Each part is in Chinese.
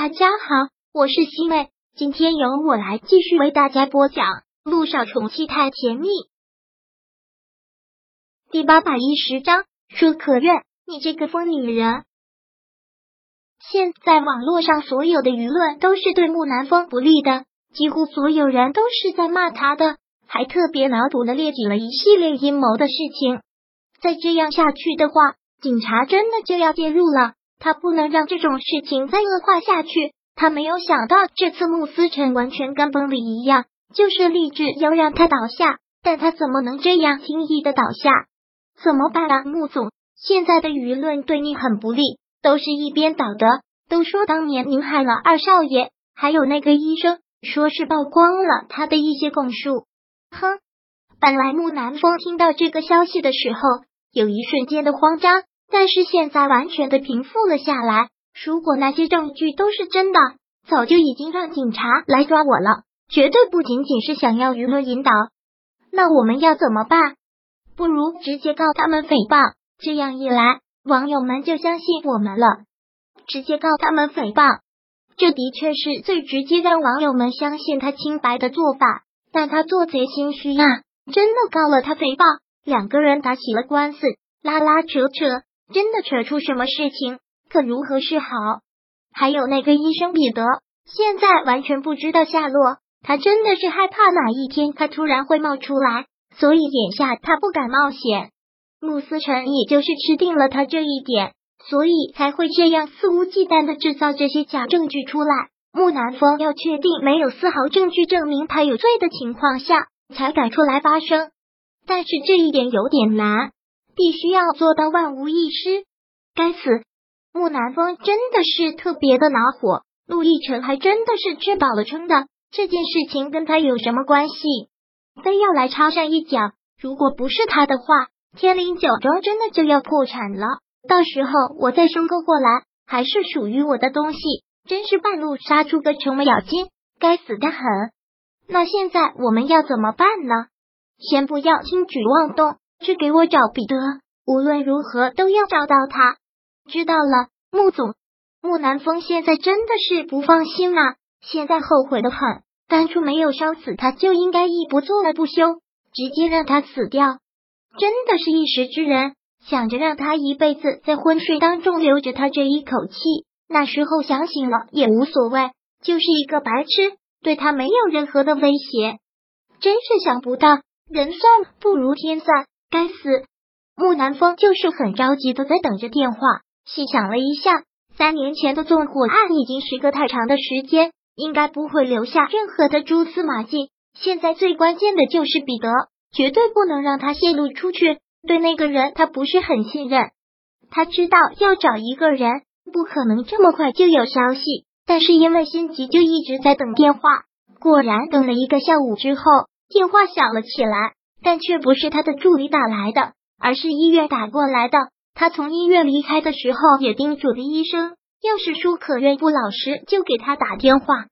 大家好，我是西妹，今天由我来继续为大家播讲《路上宠妻太甜蜜》第八百一十章。舒可愿，你这个疯女人！现在网络上所有的舆论都是对木南风不利的，几乎所有人都是在骂他的，还特别脑补的列举了一系列阴谋的事情。再这样下去的话，警察真的就要介入了。他不能让这种事情再恶化下去。他没有想到这次穆思成完全跟崩里一样，就是立志要让他倒下。但他怎么能这样轻易的倒下？怎么办啊，穆总？现在的舆论对你很不利，都是一边倒的。都说当年您害了二少爷，还有那个医生，说是曝光了他的一些供述。哼！本来穆南风听到这个消息的时候，有一瞬间的慌张。但是现在完全的平复了下来。如果那些证据都是真的，早就已经让警察来抓我了，绝对不仅仅是想要舆论引导。那我们要怎么办？不如直接告他们诽谤，这样一来，网友们就相信我们了。直接告他们诽谤，这的确是最直接让网友们相信他清白的做法。但他做贼心虚啊，真的告了他诽谤，两个人打起了官司，拉拉扯扯。真的扯出什么事情，可如何是好？还有那个医生彼得，现在完全不知道下落。他真的是害怕哪一天他突然会冒出来，所以眼下他不敢冒险。穆思成也就是吃定了他这一点，所以才会这样肆无忌惮的制造这些假证据出来。木南风要确定没有丝毫证据证明他有罪的情况下，才敢出来发声。但是这一点有点难。必须要做到万无一失。该死，木南风真的是特别的恼火。陆亦辰还真的是吃饱了撑的，这件事情跟他有什么关系？非要来插上一脚？如果不是他的话，天灵酒庄真的就要破产了。到时候我再收购过来，还是属于我的东西。真是半路杀出个程咬金，该死的很。那现在我们要怎么办呢？先不要轻举妄动。去给我找彼得，无论如何都要找到他。知道了，穆总。穆南风现在真的是不放心啊，现在后悔的很。当初没有烧死他，就应该一不做二不休，直接让他死掉。真的是一时之人，想着让他一辈子在昏睡当中留着他这一口气，那时候想醒了也无所谓，就是一个白痴，对他没有任何的威胁。真是想不到，人算不如天算。该死！木南风就是很着急的在等着电话。细想了一下，三年前的纵火案已经时隔太长的时间，应该不会留下任何的蛛丝马迹。现在最关键的就是彼得，绝对不能让他泄露出去。对那个人，他不是很信任。他知道要找一个人，不可能这么快就有消息，但是因为心急，就一直在等电话。果然，等了一个下午之后，电话响了起来。但却不是他的助理打来的，而是医院打过来的。他从医院离开的时候，也叮嘱了医生，要是舒可愿不老实，就给他打电话。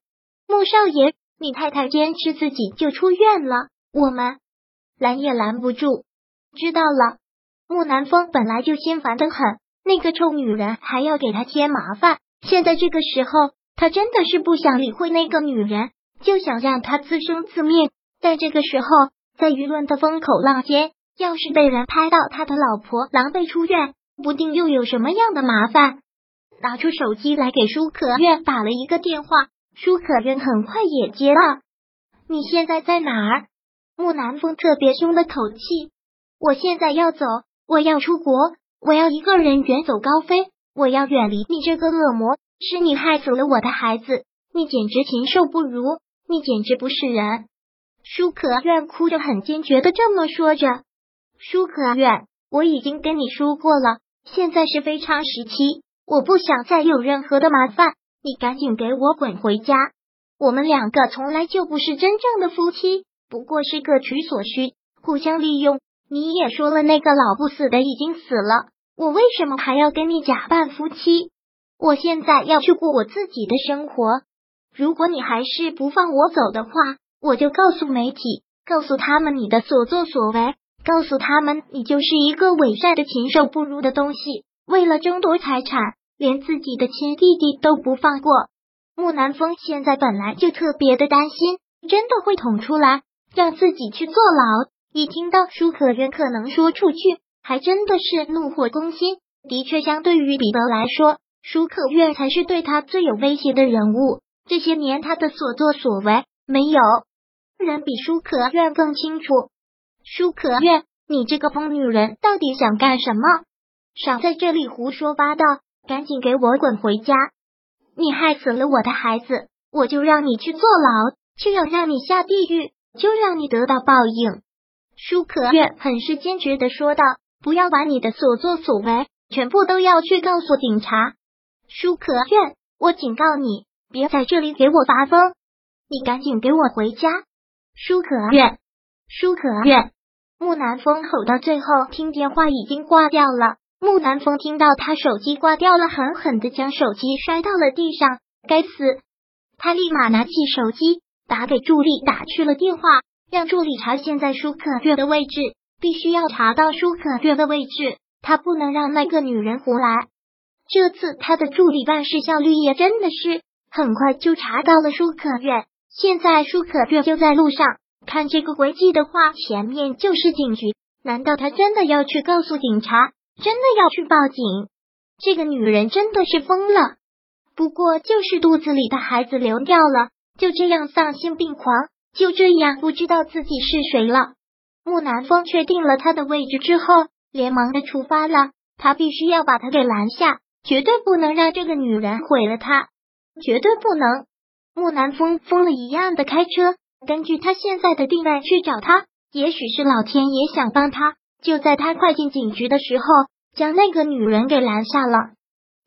穆少爷，你太太坚持自己就出院了，我们拦也拦不住。知道了。穆南风本来就心烦的很，那个臭女人还要给他添麻烦。现在这个时候，他真的是不想理会那个女人，就想让她自生自灭。在这个时候。在舆论的风口浪尖，要是被人拍到他的老婆狼狈出院，不定又有什么样的麻烦。拿出手机来给舒可愿打了一个电话，舒可愿很快也接了。你现在在哪儿？木南风特别凶的口气。我现在要走，我要出国，我要一个人远走高飞，我要远离你这个恶魔。是你害死了我的孩子，你简直禽兽不如，你简直不是人。舒可愿哭着，很坚决的这么说着：“舒可愿，我已经跟你说过了，现在是非常时期，我不想再有任何的麻烦，你赶紧给我滚回家。我们两个从来就不是真正的夫妻，不过是各取所需，互相利用。你也说了，那个老不死的已经死了，我为什么还要跟你假扮夫妻？我现在要去过我自己的生活，如果你还是不放我走的话。”我就告诉媒体，告诉他们你的所作所为，告诉他们你就是一个伪善的禽兽不如的东西，为了争夺财产，连自己的亲弟弟都不放过。木南风现在本来就特别的担心，真的会捅出来让自己去坐牢。一听到舒可愿可能说出去，还真的是怒火攻心。的确，相对于彼得来说，舒可愿才是对他最有威胁的人物。这些年他的所作所为，没有人比舒可愿更清楚。舒可愿，你这个疯女人，到底想干什么？少在这里胡说八道，赶紧给我滚回家！你害死了我的孩子，我就让你去坐牢；就要让你下地狱，就让你得到报应。舒可愿很是坚决的说道：“不要把你的所作所为全部都要去告诉警察。”舒可愿，我警告你，别在这里给我发疯！你赶紧给我回家！舒可愿，舒可愿！木南风吼到最后，听电话已经挂掉了。木南风听到他手机挂掉了，狠狠的将手机摔到了地上。该死！他立马拿起手机打给助理，打去了电话，让助理查现在舒可月的位置，必须要查到舒可月的位置，他不能让那个女人胡来。这次他的助理办事效率也真的是很快就查到了舒可月。现在舒可月就在路上，看这个轨迹的话，前面就是警局。难道他真的要去告诉警察？真的要去报警？这个女人真的是疯了。不过就是肚子里的孩子流掉了，就这样丧心病狂，就这样不知道自己是谁了。木南风确定了他的位置之后，连忙的出发了。他必须要把他给拦下，绝对不能让这个女人毁了他，绝对不能。木南风疯了一样的开车，根据他现在的定位去找他。也许是老天爷想帮他。就在他快进警局的时候，将那个女人给拦下了，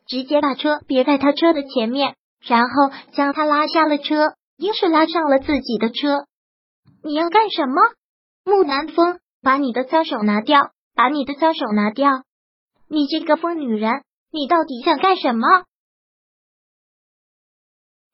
直接把车别在他车的前面，然后将他拉下了车，又是拉上了自己的车。你要干什么？木南风，把你的脏手拿掉，把你的脏手拿掉！你这个疯女人，你到底想干什么？